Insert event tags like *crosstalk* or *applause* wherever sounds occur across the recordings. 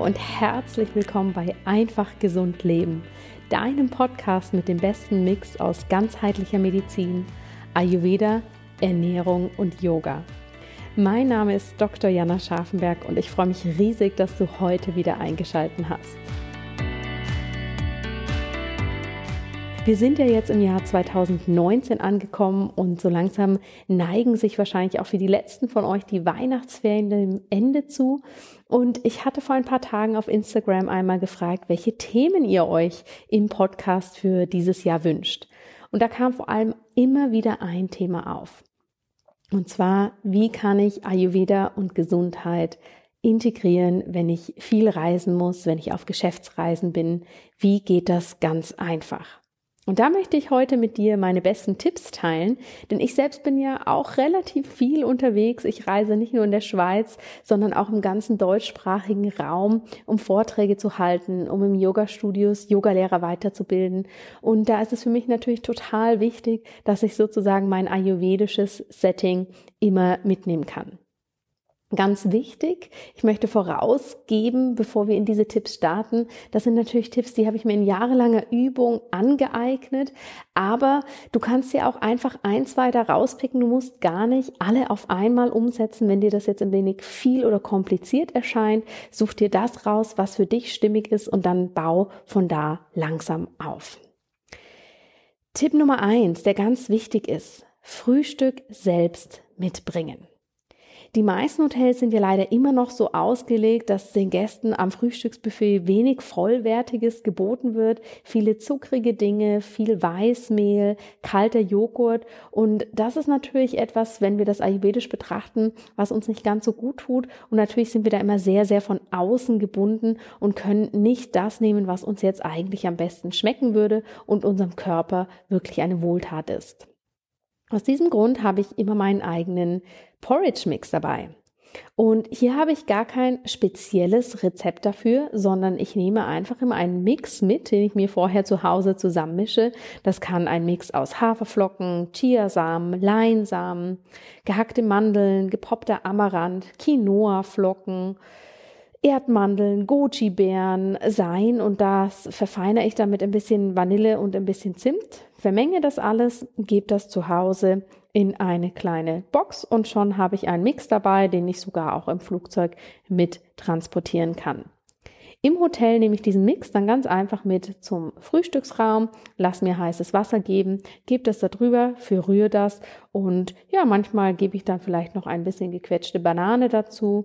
Und herzlich willkommen bei Einfach Gesund Leben, deinem Podcast mit dem besten Mix aus ganzheitlicher Medizin, Ayurveda, Ernährung und Yoga. Mein Name ist Dr. Jana Scharfenberg und ich freue mich riesig, dass du heute wieder eingeschaltet hast. Wir sind ja jetzt im Jahr 2019 angekommen und so langsam neigen sich wahrscheinlich auch für die letzten von euch die Weihnachtsferien dem Ende zu. Und ich hatte vor ein paar Tagen auf Instagram einmal gefragt, welche Themen ihr euch im Podcast für dieses Jahr wünscht. Und da kam vor allem immer wieder ein Thema auf. Und zwar, wie kann ich Ayurveda und Gesundheit integrieren, wenn ich viel reisen muss, wenn ich auf Geschäftsreisen bin? Wie geht das ganz einfach? Und da möchte ich heute mit dir meine besten Tipps teilen, denn ich selbst bin ja auch relativ viel unterwegs. Ich reise nicht nur in der Schweiz, sondern auch im ganzen deutschsprachigen Raum, um Vorträge zu halten, um im Yoga-Studios Yogalehrer weiterzubilden. Und da ist es für mich natürlich total wichtig, dass ich sozusagen mein ayurvedisches Setting immer mitnehmen kann. Ganz wichtig, ich möchte vorausgeben, bevor wir in diese Tipps starten, das sind natürlich Tipps, die habe ich mir in jahrelanger Übung angeeignet, aber du kannst ja auch einfach ein, zwei da rauspicken, du musst gar nicht alle auf einmal umsetzen, wenn dir das jetzt ein wenig viel oder kompliziert erscheint, such dir das raus, was für dich stimmig ist und dann bau von da langsam auf. Tipp Nummer eins, der ganz wichtig ist, Frühstück selbst mitbringen. Die meisten Hotels sind ja leider immer noch so ausgelegt, dass den Gästen am Frühstücksbuffet wenig Vollwertiges geboten wird. Viele zuckrige Dinge, viel Weißmehl, kalter Joghurt. Und das ist natürlich etwas, wenn wir das ayurvedisch betrachten, was uns nicht ganz so gut tut. Und natürlich sind wir da immer sehr, sehr von außen gebunden und können nicht das nehmen, was uns jetzt eigentlich am besten schmecken würde und unserem Körper wirklich eine Wohltat ist. Aus diesem Grund habe ich immer meinen eigenen Porridge-Mix dabei. Und hier habe ich gar kein spezielles Rezept dafür, sondern ich nehme einfach immer einen Mix mit, den ich mir vorher zu Hause zusammenmische. Das kann ein Mix aus Haferflocken, Chiasamen, Leinsamen, gehackte Mandeln, gepoppter Amaranth, Quinoa-Flocken, Erdmandeln, Goji-Beeren sein und das verfeinere ich dann mit ein bisschen Vanille und ein bisschen Zimt. Vermenge das alles, gebe das zu Hause in eine kleine Box und schon habe ich einen Mix dabei, den ich sogar auch im Flugzeug mit transportieren kann. Im Hotel nehme ich diesen Mix dann ganz einfach mit zum Frühstücksraum, lass mir heißes Wasser geben, gebe das da drüber, verrühre das und ja, manchmal gebe ich dann vielleicht noch ein bisschen gequetschte Banane dazu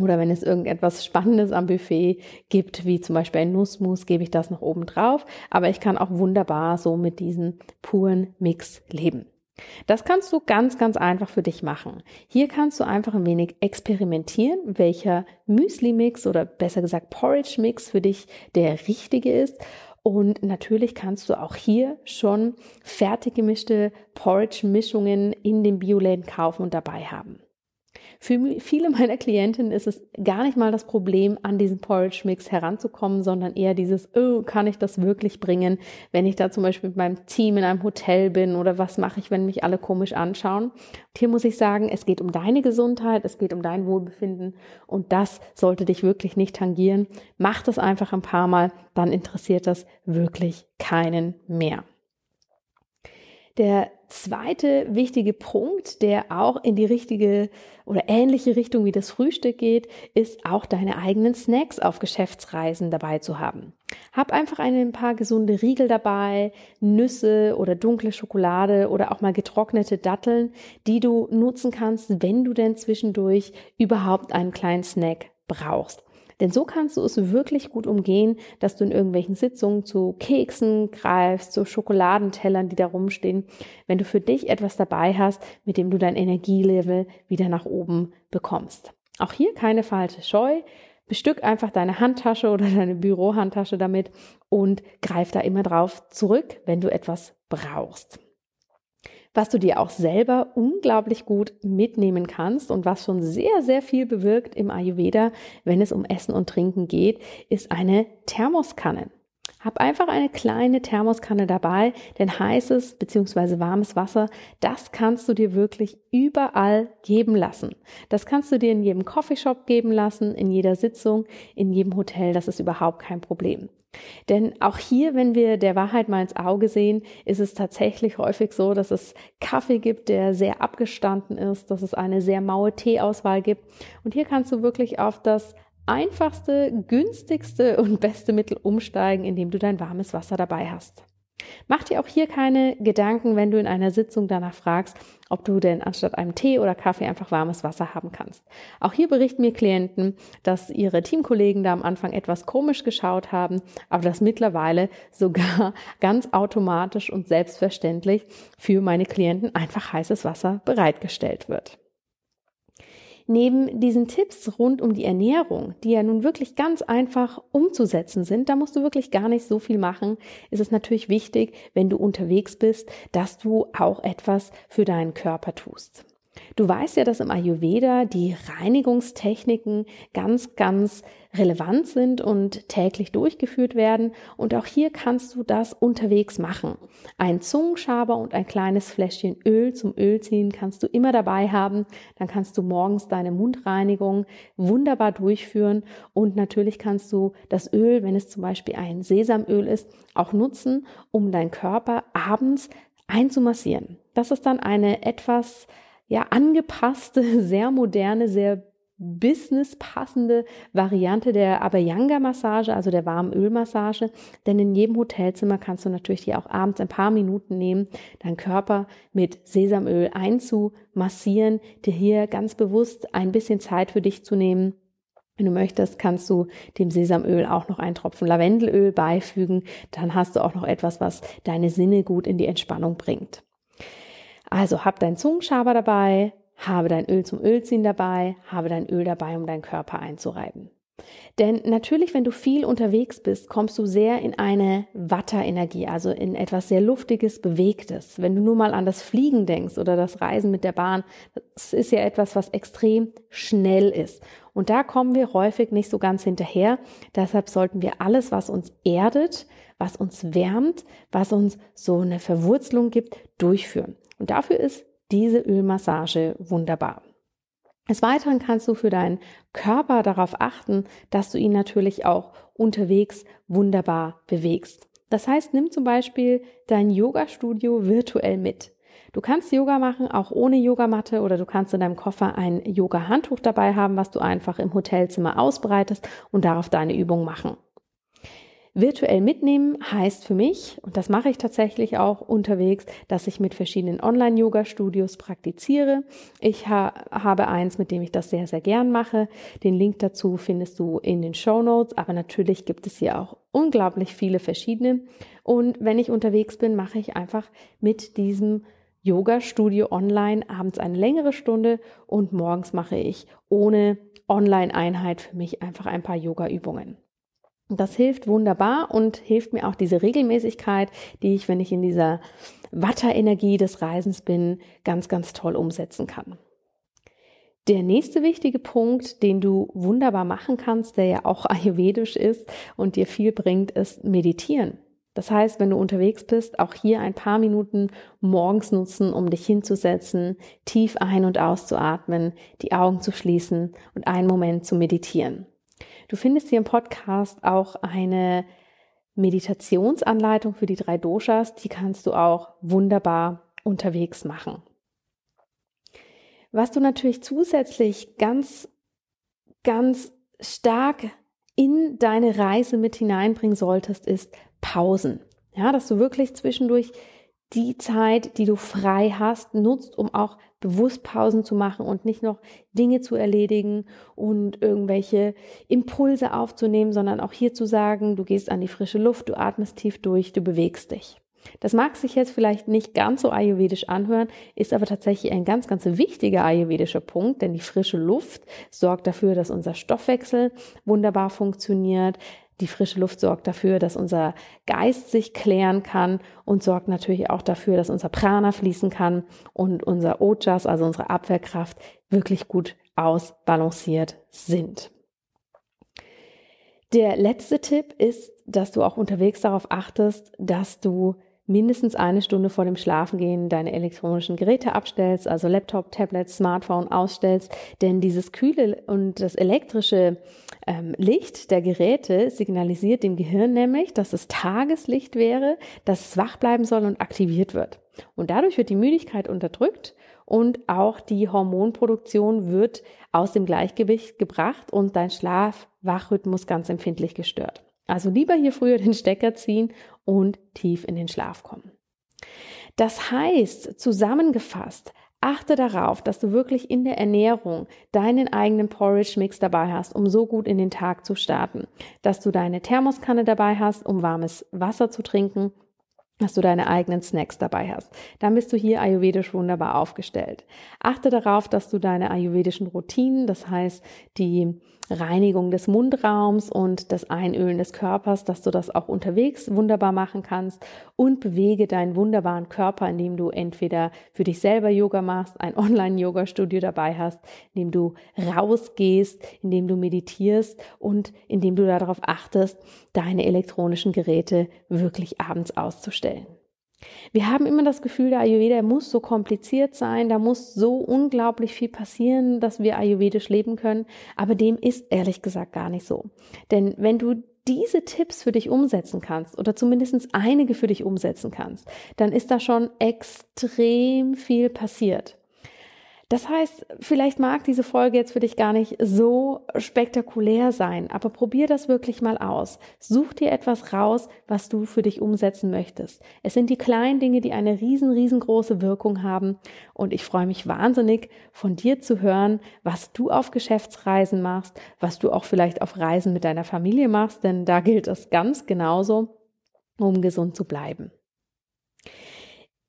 oder wenn es irgendetwas Spannendes am Buffet gibt, wie zum Beispiel ein Nussmus, gebe ich das noch oben drauf. Aber ich kann auch wunderbar so mit diesem puren Mix leben. Das kannst du ganz, ganz einfach für dich machen. Hier kannst du einfach ein wenig experimentieren, welcher Müsli-Mix oder besser gesagt Porridge-Mix für dich der richtige ist. Und natürlich kannst du auch hier schon fertig gemischte Porridge-Mischungen in den Bioläden kaufen und dabei haben. Für viele meiner Klientinnen ist es gar nicht mal das Problem, an diesen Porridge Mix heranzukommen, sondern eher dieses, oh, kann ich das wirklich bringen, wenn ich da zum Beispiel mit meinem Team in einem Hotel bin oder was mache ich, wenn mich alle komisch anschauen. Und hier muss ich sagen, es geht um deine Gesundheit, es geht um dein Wohlbefinden und das sollte dich wirklich nicht tangieren. Mach das einfach ein paar Mal, dann interessiert das wirklich keinen mehr. Der zweite wichtige Punkt, der auch in die richtige oder ähnliche Richtung wie das Frühstück geht, ist auch deine eigenen Snacks auf Geschäftsreisen dabei zu haben. Hab einfach ein paar gesunde Riegel dabei, Nüsse oder dunkle Schokolade oder auch mal getrocknete Datteln, die du nutzen kannst, wenn du denn zwischendurch überhaupt einen kleinen Snack brauchst. Denn so kannst du es wirklich gut umgehen, dass du in irgendwelchen Sitzungen zu Keksen greifst, zu Schokoladentellern, die da rumstehen, wenn du für dich etwas dabei hast, mit dem du dein Energielevel wieder nach oben bekommst. Auch hier keine falsche Scheu. Bestück einfach deine Handtasche oder *laughs* deine Bürohandtasche damit und greif da immer drauf zurück, wenn du etwas brauchst was du dir auch selber unglaublich gut mitnehmen kannst und was schon sehr, sehr viel bewirkt im Ayurveda, wenn es um Essen und Trinken geht, ist eine Thermoskanne. Hab einfach eine kleine Thermoskanne dabei, denn heißes bzw. warmes Wasser, das kannst du dir wirklich überall geben lassen. Das kannst du dir in jedem Coffeeshop geben lassen, in jeder Sitzung, in jedem Hotel, das ist überhaupt kein Problem. Denn auch hier, wenn wir der Wahrheit mal ins Auge sehen, ist es tatsächlich häufig so, dass es Kaffee gibt, der sehr abgestanden ist, dass es eine sehr maue Teeauswahl gibt. Und hier kannst du wirklich auf das einfachste, günstigste und beste Mittel umsteigen, indem du dein warmes Wasser dabei hast. Mach dir auch hier keine Gedanken, wenn du in einer Sitzung danach fragst, ob du denn anstatt einem Tee oder Kaffee einfach warmes Wasser haben kannst. Auch hier berichten mir Klienten, dass ihre Teamkollegen da am Anfang etwas komisch geschaut haben, aber dass mittlerweile sogar *laughs* ganz automatisch und selbstverständlich für meine Klienten einfach heißes Wasser bereitgestellt wird. Neben diesen Tipps rund um die Ernährung, die ja nun wirklich ganz einfach umzusetzen sind, da musst du wirklich gar nicht so viel machen, ist es natürlich wichtig, wenn du unterwegs bist, dass du auch etwas für deinen Körper tust. Du weißt ja, dass im Ayurveda die Reinigungstechniken ganz, ganz relevant sind und täglich durchgeführt werden. Und auch hier kannst du das unterwegs machen. Ein Zungenschaber und ein kleines Fläschchen Öl zum Ölziehen kannst du immer dabei haben. Dann kannst du morgens deine Mundreinigung wunderbar durchführen. Und natürlich kannst du das Öl, wenn es zum Beispiel ein Sesamöl ist, auch nutzen, um deinen Körper abends einzumassieren. Das ist dann eine etwas ja angepasste, *laughs* sehr moderne, sehr businesspassende Variante der Abhyanga-Massage, also der warmen Ölmassage. Denn in jedem Hotelzimmer kannst du natürlich hier auch abends ein paar Minuten nehmen, deinen Körper mit Sesamöl einzumassieren, dir hier ganz bewusst ein bisschen Zeit für dich zu nehmen. Wenn du möchtest, kannst du dem Sesamöl auch noch einen Tropfen Lavendelöl beifügen. Dann hast du auch noch etwas, was deine Sinne gut in die Entspannung bringt. Also hab dein Zungenschaber dabei, habe dein Öl zum Ölziehen dabei, habe dein Öl dabei, um deinen Körper einzureiben. Denn natürlich, wenn du viel unterwegs bist, kommst du sehr in eine Watter-Energie, also in etwas sehr Luftiges, Bewegtes. Wenn du nur mal an das Fliegen denkst oder das Reisen mit der Bahn, das ist ja etwas, was extrem schnell ist. Und da kommen wir häufig nicht so ganz hinterher. Deshalb sollten wir alles, was uns erdet, was uns wärmt, was uns so eine Verwurzelung gibt, durchführen. Und dafür ist diese Ölmassage wunderbar. Des Weiteren kannst du für deinen Körper darauf achten, dass du ihn natürlich auch unterwegs wunderbar bewegst. Das heißt, nimm zum Beispiel dein Yoga-Studio virtuell mit. Du kannst Yoga machen, auch ohne Yogamatte, oder du kannst in deinem Koffer ein Yoga-Handtuch dabei haben, was du einfach im Hotelzimmer ausbreitest und darauf deine Übung machen. Virtuell mitnehmen heißt für mich, und das mache ich tatsächlich auch unterwegs, dass ich mit verschiedenen Online-Yoga-Studios praktiziere. Ich ha habe eins, mit dem ich das sehr, sehr gern mache. Den Link dazu findest du in den Show Notes, aber natürlich gibt es hier auch unglaublich viele verschiedene. Und wenn ich unterwegs bin, mache ich einfach mit diesem Yoga-Studio online abends eine längere Stunde und morgens mache ich ohne Online-Einheit für mich einfach ein paar Yoga-Übungen. Das hilft wunderbar und hilft mir auch diese Regelmäßigkeit, die ich, wenn ich in dieser Watterenergie des Reisens bin, ganz, ganz toll umsetzen kann. Der nächste wichtige Punkt, den du wunderbar machen kannst, der ja auch *laughs* ayurvedisch ist und dir viel bringt, ist meditieren. Das heißt, wenn du unterwegs bist, auch hier ein paar Minuten morgens nutzen, um dich hinzusetzen, tief ein- und auszuatmen, die Augen zu schließen und einen Moment zu meditieren. Du findest hier im Podcast auch eine Meditationsanleitung für die drei Doshas, die kannst du auch wunderbar unterwegs machen. Was du natürlich zusätzlich ganz, ganz stark in deine Reise mit hineinbringen solltest, ist Pausen. Ja, dass du wirklich zwischendurch die Zeit, die du frei hast, nutzt, um auch bewusst Pausen zu machen und nicht noch Dinge zu erledigen und irgendwelche Impulse aufzunehmen, sondern auch hier zu sagen, du gehst an die frische Luft, du atmest tief durch, du bewegst dich. Das mag sich jetzt vielleicht nicht ganz so ayurvedisch anhören, ist aber tatsächlich ein ganz, ganz wichtiger ayurvedischer Punkt, denn die frische Luft sorgt dafür, dass unser Stoffwechsel wunderbar funktioniert, die frische Luft sorgt dafür, dass unser Geist sich klären kann und sorgt natürlich auch dafür, dass unser Prana fließen kann und unser Ojas, also unsere Abwehrkraft, wirklich gut ausbalanciert sind. Der letzte Tipp ist, dass du auch unterwegs darauf achtest, dass du mindestens eine Stunde vor dem Schlafengehen deine elektronischen Geräte abstellst, also Laptop, Tablet, Smartphone ausstellst, denn dieses kühle und das elektrische ähm, Licht der Geräte signalisiert dem Gehirn nämlich, dass es Tageslicht wäre, dass es wach bleiben soll und aktiviert wird. Und dadurch wird die Müdigkeit unterdrückt und auch die Hormonproduktion wird aus dem Gleichgewicht gebracht und dein Schlaf-Wachrhythmus ganz empfindlich gestört. Also lieber hier früher den Stecker ziehen und tief in den Schlaf kommen. Das heißt, zusammengefasst, achte darauf, dass du wirklich in der Ernährung deinen eigenen Porridge-Mix dabei hast, um so gut in den Tag zu starten. Dass du deine Thermoskanne dabei hast, um warmes Wasser zu trinken dass du deine eigenen Snacks dabei hast. Dann bist du hier ayurvedisch wunderbar aufgestellt. Achte darauf, dass du deine ayurvedischen Routinen, das heißt die Reinigung des Mundraums und das Einölen des Körpers, dass du das auch unterwegs wunderbar machen kannst und bewege deinen wunderbaren Körper, indem du entweder für dich selber Yoga machst, ein Online-Yoga-Studio dabei hast, indem du rausgehst, indem du meditierst und indem du darauf achtest, deine elektronischen Geräte wirklich abends auszustellen. Wir haben immer das Gefühl, der Ayurveda muss so kompliziert sein, da muss so unglaublich viel passieren, dass wir ayurvedisch leben können, aber dem ist ehrlich gesagt gar nicht so. Denn wenn du diese Tipps für dich umsetzen kannst oder zumindest einige für dich umsetzen kannst, dann ist da schon extrem viel passiert. Das heißt, vielleicht mag diese Folge jetzt für dich gar nicht so spektakulär sein, aber probier das wirklich mal aus. Such dir etwas raus, was du für dich umsetzen möchtest. Es sind die kleinen Dinge, die eine riesen, riesengroße Wirkung haben und ich freue mich wahnsinnig von dir zu hören, was du auf Geschäftsreisen machst, was du auch vielleicht auf Reisen mit deiner Familie machst, denn da gilt es ganz genauso, um gesund zu bleiben.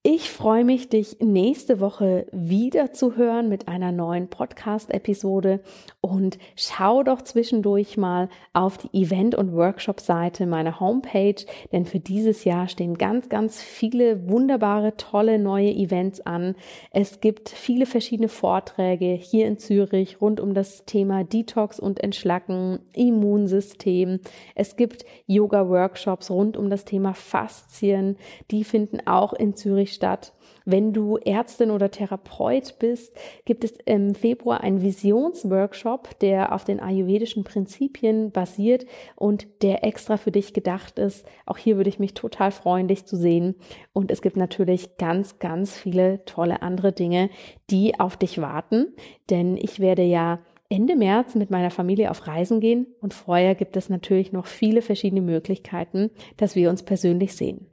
Ich freue mich, dich nächste Woche wieder zu hören mit einer neuen Podcast-Episode und schau doch zwischendurch mal auf die Event- und Workshop-Seite meiner Homepage, denn für dieses Jahr stehen ganz, ganz viele wunderbare, tolle neue Events an. Es gibt viele verschiedene Vorträge hier in Zürich rund um das Thema Detox und Entschlacken, Immunsystem. Es gibt Yoga-Workshops rund um das Thema Faszien. Die finden auch in Zürich statt. Wenn du Ärztin oder Therapeut bist, gibt es im Februar einen Visionsworkshop, der auf den ayurvedischen Prinzipien basiert und der extra für dich gedacht ist. Auch hier würde ich mich total freuen, dich zu sehen. Und es gibt natürlich ganz, ganz viele tolle andere Dinge, die auf dich warten, denn ich werde ja Ende März mit meiner Familie auf Reisen gehen und vorher gibt es natürlich noch viele verschiedene Möglichkeiten, dass wir uns persönlich sehen.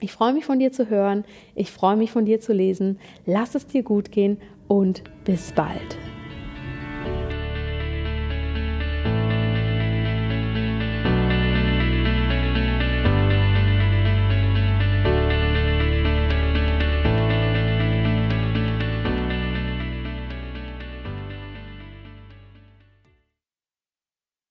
Ich freue mich von dir zu hören, ich freue mich von dir zu lesen. Lass es dir gut gehen und bis bald.